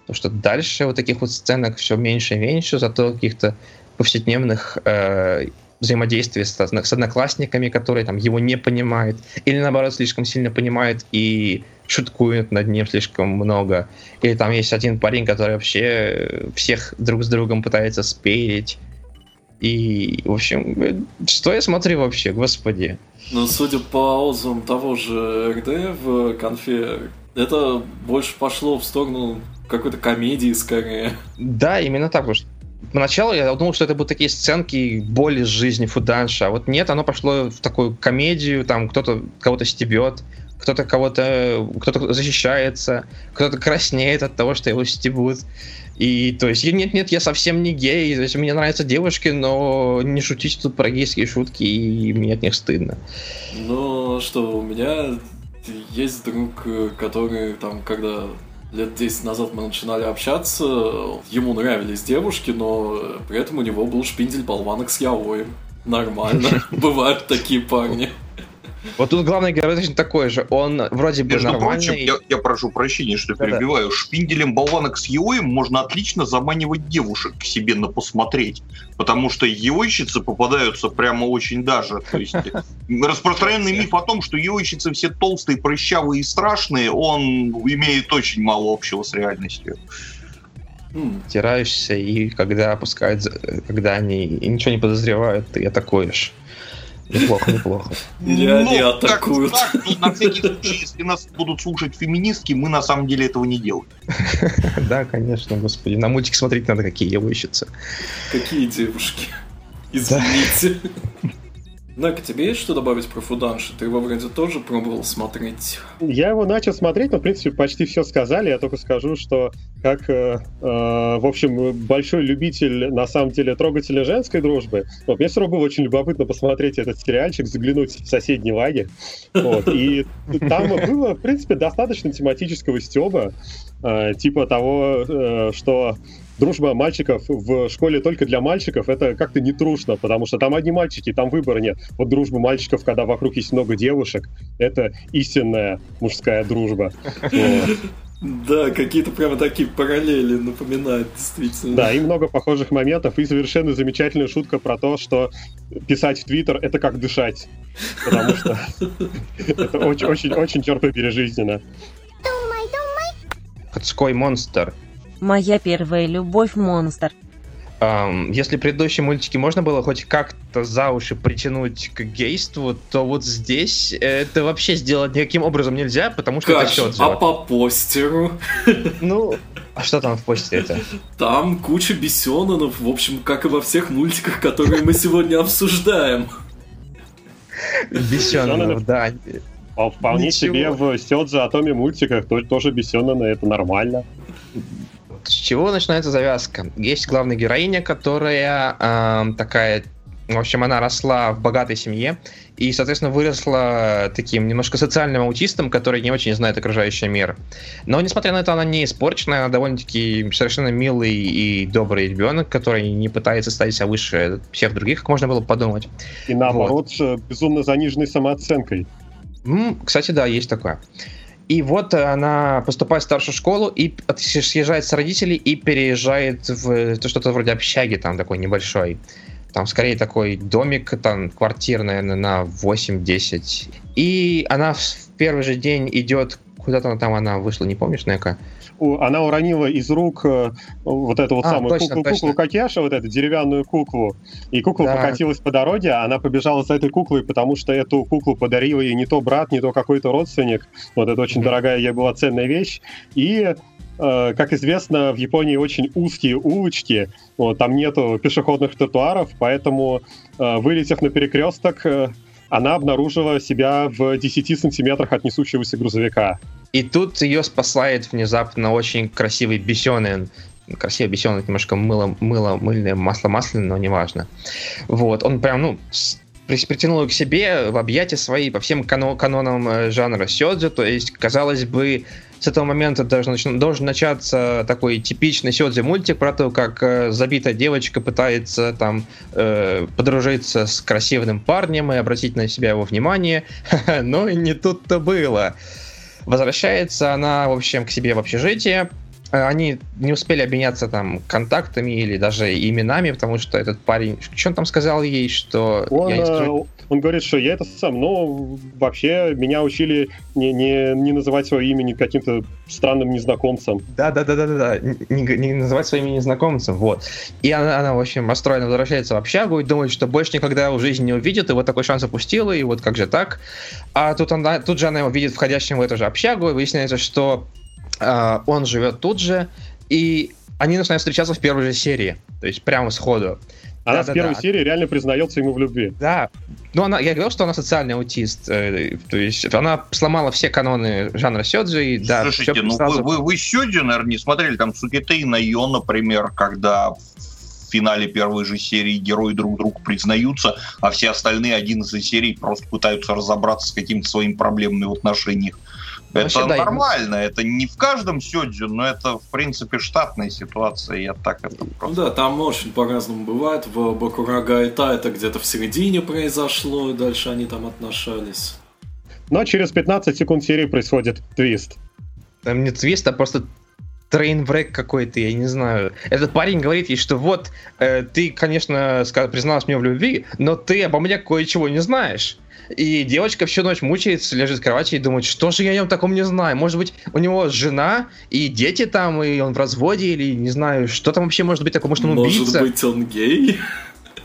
Потому что дальше вот таких вот сценок все меньше и меньше, зато каких-то повседневных э, взаимодействий с, с одноклассниками, которые там его не понимают, или наоборот слишком сильно понимают и шуткуют над ним слишком много. Или там есть один парень, который вообще всех друг с другом пытается спеять. И, в общем, что я смотрю вообще, господи. Ну, судя по отзывам того же РД в конфе, это больше пошло в сторону какой-то комедии скорее. Да, именно так, потому что Поначалу я думал, что это будут такие сценки боли из жизни Фуданша, а вот нет, оно пошло в такую комедию, там кто-то кого-то стебет, кто-то кого-то, кто-то защищается, кто-то краснеет от того, что его стебут. И то есть, нет-нет, я совсем не гей, то есть, мне нравятся девушки, но не шутить тут про гейские шутки, и мне от них стыдно. Ну, что, у меня есть друг, который там, когда лет 10 назад мы начинали общаться, ему нравились девушки, но при этом у него был шпиндель болванок с яоем. Нормально. Бывают такие парни. Вот тут главный герой точно такой же. Он вроде бы Между нормальный. Прочим, я, я прошу прощения, что да, перебиваю. Да. Шпинделем болванок с Еоем можно отлично заманивать девушек к себе на посмотреть. Потому что еойщицы попадаются прямо очень даже. То есть распространенный миф о том, что еойщицы все толстые, прыщавые и страшные, он имеет очень мало общего с реальностью тираешься, и когда опускают, когда они ничего не подозревают, ты атакуешь. Неплохо, неплохо. Или ну, они атакуют. Так, так, ну, на всякий случай, если нас будут слушать феминистки, мы на самом деле этого не делаем. Да, конечно, господи. На мультик смотреть надо, какие его ищутся. Какие девушки. Извините. Нак, тебе есть что добавить про Фуданши? Ты его вроде тоже пробовал смотреть. Я его начал смотреть, но, в принципе, почти все сказали. Я только скажу, что как, э, э, в общем, большой любитель, на самом деле, трогательной женской дружбы, вот, мне все равно было очень любопытно посмотреть этот сериальчик, заглянуть в соседний лагерь. Вот, и там было, в принципе, достаточно тематического стеба, э, типа того, э, что дружба мальчиков в школе только для мальчиков, это как-то не трушно, потому что там одни мальчики, там выбора нет. Вот дружба мальчиков, когда вокруг есть много девушек, это истинная мужская дружба. Да, какие-то прямо такие параллели напоминают, действительно. Да, и много похожих моментов, и совершенно замечательная шутка про то, что писать в Твиттер — это как дышать. Потому что это очень-очень, черт побери, жизненно. Ходской монстр — Моя первая любовь монстр. Um, если предыдущие мультики можно было хоть как-то за уши притянуть к гейству, то вот здесь это вообще сделать никаким образом нельзя, потому что как? это все А по постеру? Ну, а что там в постере это? Там куча бесенонов, в общем, как и во всех мультиках, которые мы сегодня обсуждаем. Бесенонов, да. Вполне себе в Сёдзе Атоме мультиках тоже бесеноны, это нормально с чего начинается завязка? Есть главная героиня, которая э, такая в общем, она росла в богатой семье и, соответственно, выросла таким немножко социальным аутистом, который не очень знает окружающий мир. Но, несмотря на это, она не испорченная, она довольно-таки совершенно милый и добрый ребенок, который не пытается стать себя выше всех других, как можно было подумать. И наоборот, вот. безумно заниженной самооценкой. Кстати, да, есть такое. И вот она поступает в старшую школу и съезжает с родителей и переезжает в что-то вроде общаги там такой небольшой. Там скорее такой домик, там квартир, наверное, на 8-10. И она в первый же день идет куда-то там она вышла, не помнишь, Нека? Она уронила из рук э, вот эту вот а, самую точно, куклу, точно. куклу Кокеша, вот эту деревянную куклу, и кукла да. покатилась по дороге, а она побежала за этой куклой, потому что эту куклу подарил ей не то брат, не то какой-то родственник. Вот это очень mm-hmm. дорогая ей была ценная вещь. И э, как известно, в Японии очень узкие улочки, вот, там нету пешеходных тротуаров, поэтому, э, вылетев на перекресток, она обнаружила себя в 10 сантиметрах от несущегося грузовика. И тут ее спасает внезапно очень красивый бесенин. Красивый бесенин, немножко мыло, мыло, мыльное масло масляное, но неважно. Вот, он прям, ну, притянул ее к себе в объятия свои по всем канонам э, жанра сёдзю, то есть, казалось бы, с этого момента должен, должен начаться такой типичный сёдзи мультик про то, как э, забитая девочка пытается там э, подружиться с красивым парнем и обратить на себя его внимание, но не тут-то было. Возвращается она, в общем, к себе в общежитие, они не успели обменяться там контактами или даже именами, потому что этот парень, что он там сказал ей, что... Он, я не скажу... Э, он говорит, что я это сам, но вообще меня учили не, не, не называть свое имя каким-то странным незнакомцем. Да-да-да-да-да, не, не называть своим незнакомцем, вот. И она, она, в общем, расстроена возвращается в общагу и думает, что больше никогда в жизни не увидит, и вот такой шанс упустила, и вот как же так. А тут, она, тут же она его видит входящим в эту же общагу, и выясняется, что Uh, он живет тут же, и они начинают встречаться в первой же серии, то есть прямо сходу. Она да, в первой да. серии реально признается ему в любви. Да. Ну, она, я говорил, что она социальный аутист. Э, то есть она сломала все каноны жанра сёдзи. И, да, Слушайте, ну сразу... вы, вы, вы сёдзи, наверное, не смотрели. Там Сукитей на Йо, например, когда в финале первой же серии герои друг другу признаются, а все остальные 11 серий просто пытаются разобраться с какими-то своими проблемами в отношениях. Это Вообще, нормально, да, это не в каждом сёдзю, но это, в принципе, штатная ситуация, я так это просто... Да, там очень по-разному бывает. В Бакурага это это где-то в середине произошло, и дальше они там отношались. Но через 15 секунд серии происходит твист. Там не твист, а просто трейнврек какой-то, я не знаю. Этот парень говорит ей, что вот, э, ты, конечно, призналась мне в любви, но ты обо мне кое-чего не знаешь. И девочка всю ночь мучается, лежит в кровати и думает, что же я о нем таком не знаю. Может быть, у него жена и дети там, и он в разводе, или не знаю, что там вообще может быть такое, может он убийца. Может быть, он гей?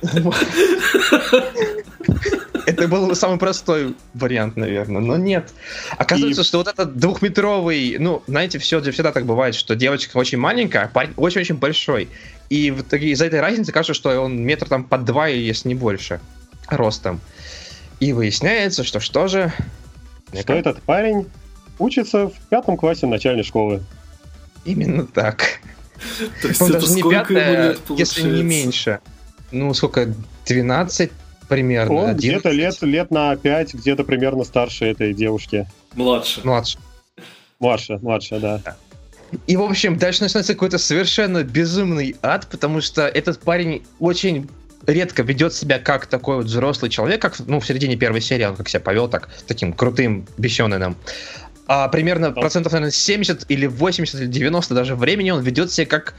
Это был самый простой вариант, наверное, но нет. Оказывается, и... что вот этот двухметровый, ну, знаете, все всегда так бывает, что девочка очень маленькая, парень очень-очень большой. И в итоге из-за этой разницы кажется, что он метр там под два, если не больше, ростом. И выясняется, что что же... Что этот парень учится в пятом классе начальной школы. Именно так. То есть он даже не пятая, если не меньше. Ну, сколько, 12 примерно? Он где-то лет, лет на 5, где-то примерно старше этой девушки. Младше. Младше. Младше, младше, да. И, в общем, дальше начинается какой-то совершенно безумный ад, потому что этот парень очень редко ведет себя как такой вот взрослый человек, как ну, в середине первой серии он как себя повел так, таким крутым бесеным. А примерно процентов, наверное, 70 или 80 или 90 даже времени он ведет себя как,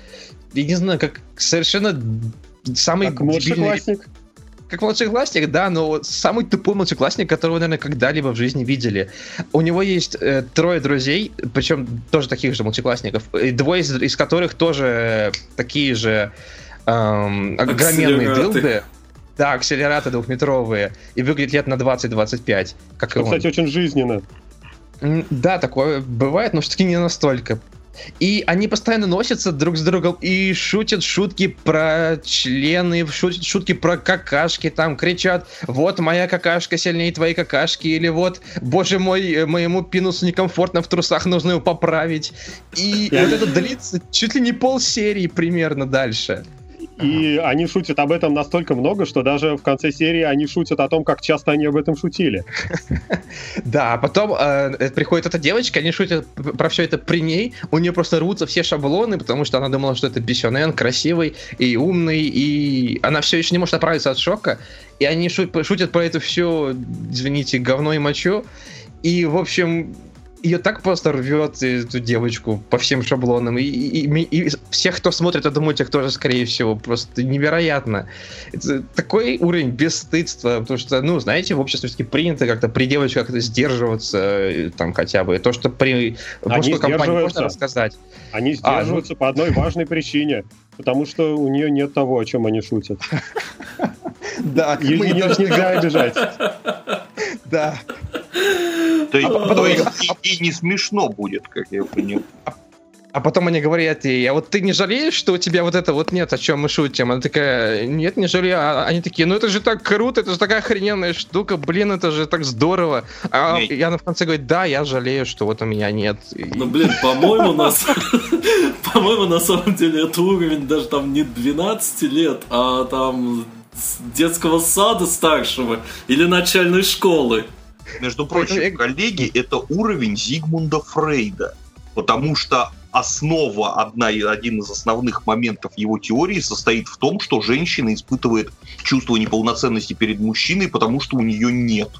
я не знаю, как совершенно самый как младшеклассник. Как младшеклассник, да, но самый тупой младшеклассник, которого, наверное, когда-либо в жизни видели. У него есть э, трое друзей, причем тоже таких же младшеклассников, и двое из, из которых тоже такие же эм, огроменные дылды. Да, акселераты двухметровые. И выглядят лет на 20-25. Как ну, кстати, очень жизненно. Да, такое бывает, но все-таки не настолько. И они постоянно носятся друг с другом и шутят шутки про члены, шутят шутки про какашки, там кричат, вот моя какашка сильнее твоей какашки, или вот, боже мой, моему пинусу некомфортно в трусах, нужно его поправить. И вот это длится чуть ли не пол серии примерно дальше. И они шутят об этом настолько много, что даже в конце серии они шутят о том, как часто они об этом шутили. Да, а потом э, приходит эта девочка, они шутят про все это при ней, у нее просто рвутся все шаблоны, потому что она думала, что это Бесенен, красивый и умный, и она все еще не может оправиться от шока, и они шутят про это все, извините, говно и мочу, и, в общем, ее так просто рвет эту девочку по всем шаблонам. И, и, и, и всех, кто смотрит, это мультик тоже, скорее всего, просто невероятно. Это такой уровень бесстыдства, потому что, ну, знаете, в обществе все-таки принято как-то при девочках как-то сдерживаться, э, там хотя бы. То, что при мужской компании можно рассказать. Они сдерживаются а, ну... по одной важной причине. Потому что у нее нет того, о чем они шутят. Да. Ее нельзя обижать. Да. То есть, а то есть и, и не смешно будет, как я понял. А потом они говорят ей, а вот ты не жалеешь, что у тебя вот это вот нет, о чем мы шутим? Она такая, нет, не жалею. А они такие, ну это же так круто, это же такая охрененная штука, блин, это же так здорово. А нет. я на конце говорю, да, я жалею, что вот у меня нет. Ну, блин, по-моему, нас... По-моему, на самом деле это уровень даже там не 12 лет, а там детского сада старшего или начальной школы. Между прочим, коллеги, это уровень Зигмунда Фрейда. Потому что основа, одна, один из основных моментов его теории состоит в том, что женщина испытывает чувство неполноценности перед мужчиной, потому что у нее нет.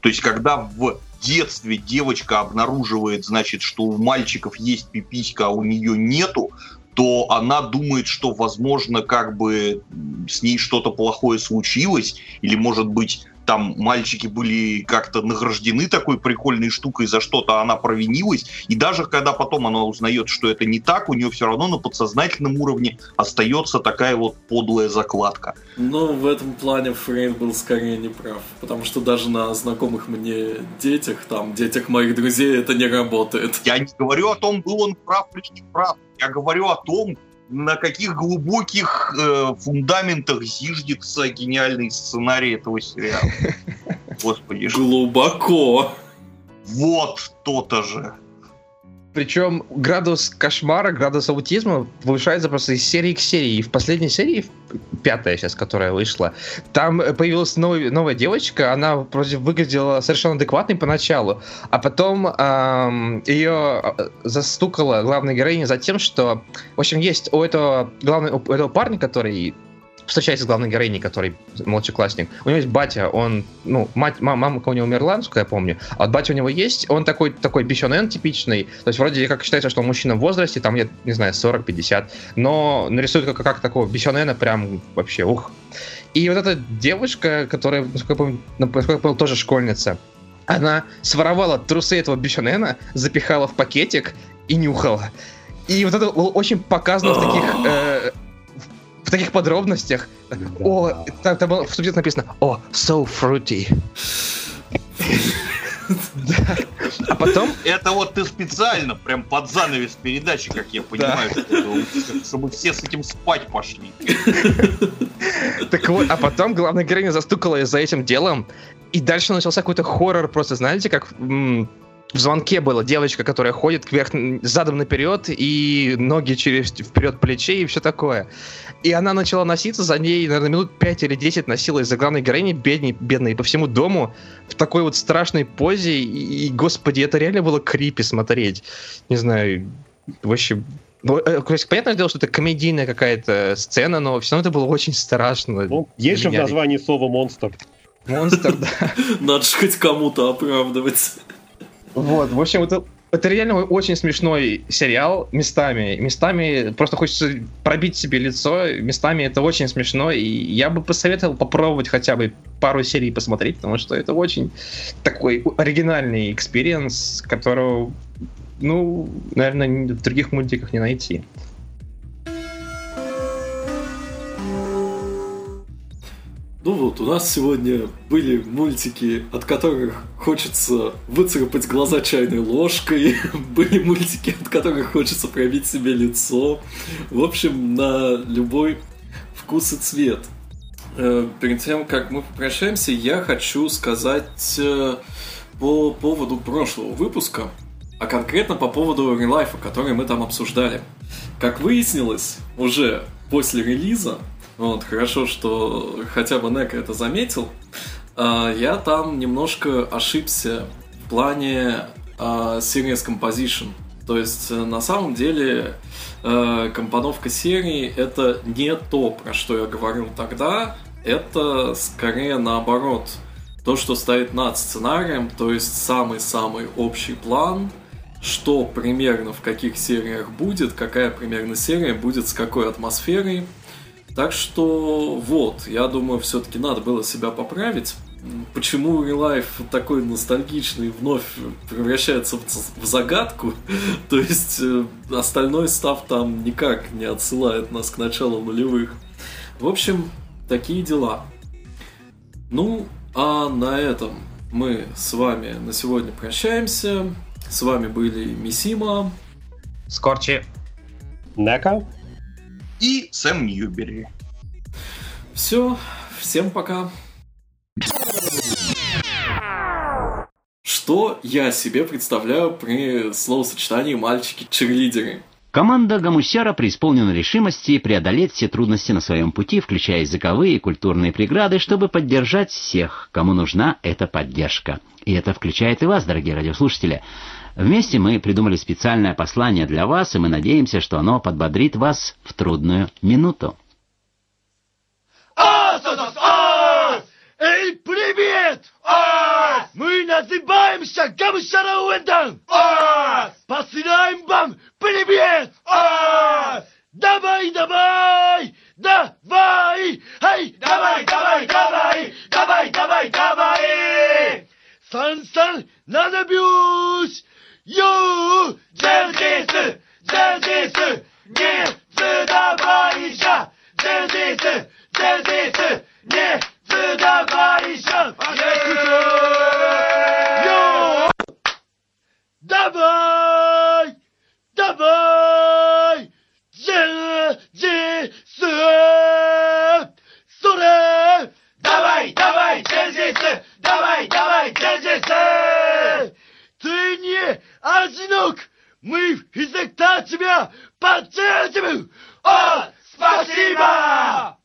То есть, когда в детстве девочка обнаруживает, значит, что у мальчиков есть пиписька, а у нее нету, то она думает, что, возможно, как бы с ней что-то плохое случилось, или, может быть, там мальчики были как-то награждены такой прикольной штукой, за что-то она провинилась, и даже когда потом она узнает, что это не так, у нее все равно на подсознательном уровне остается такая вот подлая закладка. Ну, в этом плане Фрейд был скорее не прав, потому что даже на знакомых мне детях, там, детях моих друзей это не работает. Я не говорю о том, был он прав или не прав, я говорю о том, на каких глубоких э, фундаментах зиждется гениальный сценарий этого сериала. Господи. Глубоко. Вот то-то же. Причем градус кошмара, градус аутизма повышается просто из серии к серии. И в последней серии, пятая сейчас, которая вышла, там появилась новая, новая девочка, она вроде выглядела совершенно адекватной поначалу, а потом эм, ее застукала главная героиня за тем, что, в общем, есть у этого, главного, у этого парня, который встречается с главной героиней, который младшеклассник. У него есть батя, он, ну, мать, мама, мама у него умерла, насколько я помню, а батя у него есть, он такой, такой бишонен типичный, то есть вроде как считается, что он мужчина в возрасте, там, я не знаю, 40-50, но нарисует как, как такого бишонена прям вообще, ух. И вот эта девушка, которая, насколько я помню, насколько я помню тоже школьница, она своровала трусы этого бишонена, запихала в пакетик и нюхала. И вот это очень показано в таких... Э, в таких подробностях. Да. О, там, там было в субтитрах написано «О, so fruity». Да. А потом... Это вот ты специально, прям под занавес передачи, как я понимаю, да. чтобы все с этим спать пошли. Так вот, а потом главная героиня застукала за этим делом, и дальше начался какой-то хоррор, просто знаете, как в звонке была девочка, которая ходит вверх, задом наперед и ноги через вперед плечей и все такое. И она начала носиться за ней, наверное, минут 5 или 10 носилась за главной героиней, бедной, бедной, по всему дому, в такой вот страшной позе. И, и, господи, это реально было крипи смотреть. Не знаю, вообще... Ну, э, понятное дело, что это комедийная какая-то сцена, но все равно это было очень страшно. Ну, есть же в названии слово «монстр». Монстр, да. Надо же хоть кому-то оправдывать. Вот, в общем, это, это реально очень смешной сериал местами. Местами просто хочется пробить себе лицо, местами это очень смешно, и я бы посоветовал попробовать хотя бы пару серий посмотреть, потому что это очень такой оригинальный experience, которого, ну, наверное, в других мультиках не найти. Ну вот, у нас сегодня были мультики, от которых хочется выцарапать глаза чайной ложкой, были мультики, от которых хочется пробить себе лицо. В общем, на любой вкус и цвет. Э, перед тем, как мы попрощаемся, я хочу сказать э, по поводу прошлого выпуска, а конкретно по поводу релайфа, который мы там обсуждали. Как выяснилось, уже после релиза вот, хорошо, что хотя бы Нека это заметил. А, я там немножко ошибся в плане uh, Series Composition. То есть, э, на самом деле, э, компоновка серии это не то, про что я говорил тогда. Это скорее наоборот. То, что стоит над сценарием, то есть самый-самый общий план, что примерно в каких сериях будет, какая примерно серия будет с какой атмосферой – так что вот, я думаю, все-таки надо было себя поправить. Почему Relife такой ностальгичный вновь превращается в, загадку? То есть э, остальной став там никак не отсылает нас к началу нулевых. В общем, такие дела. Ну, а на этом мы с вами на сегодня прощаемся. С вами были Мисима, Скорчи, Нека и Сэм Ньюбери. Все, всем пока. Что я себе представляю при словосочетании «мальчики-черлидеры»? Команда Гамусяра преисполнена решимости преодолеть все трудности на своем пути, включая языковые и культурные преграды, чтобы поддержать всех, кому нужна эта поддержка. И это включает и вас, дорогие радиослушатели. Вместе мы придумали специальное послание для вас, и мы надеемся, что оно подбодрит вас в трудную минуту. Эй, привет! Мы называемся Гамшара Уэндан! Посылаем вам привет! Давай, давай! Давай! Эй, давай, давай, давай! Давай, давай, давай! Сан-сан, надобюсь! Ю! Здесь! Здесь! Не сдавайся! Здесь! Здесь! Не сдавайся! Ю! Давай! Давай! Здесь! Соре! Давай, давай, здесь! Давай, давай, здесь! Ты не одинок! Мы всегда тебя поддерживаем! О, спасибо!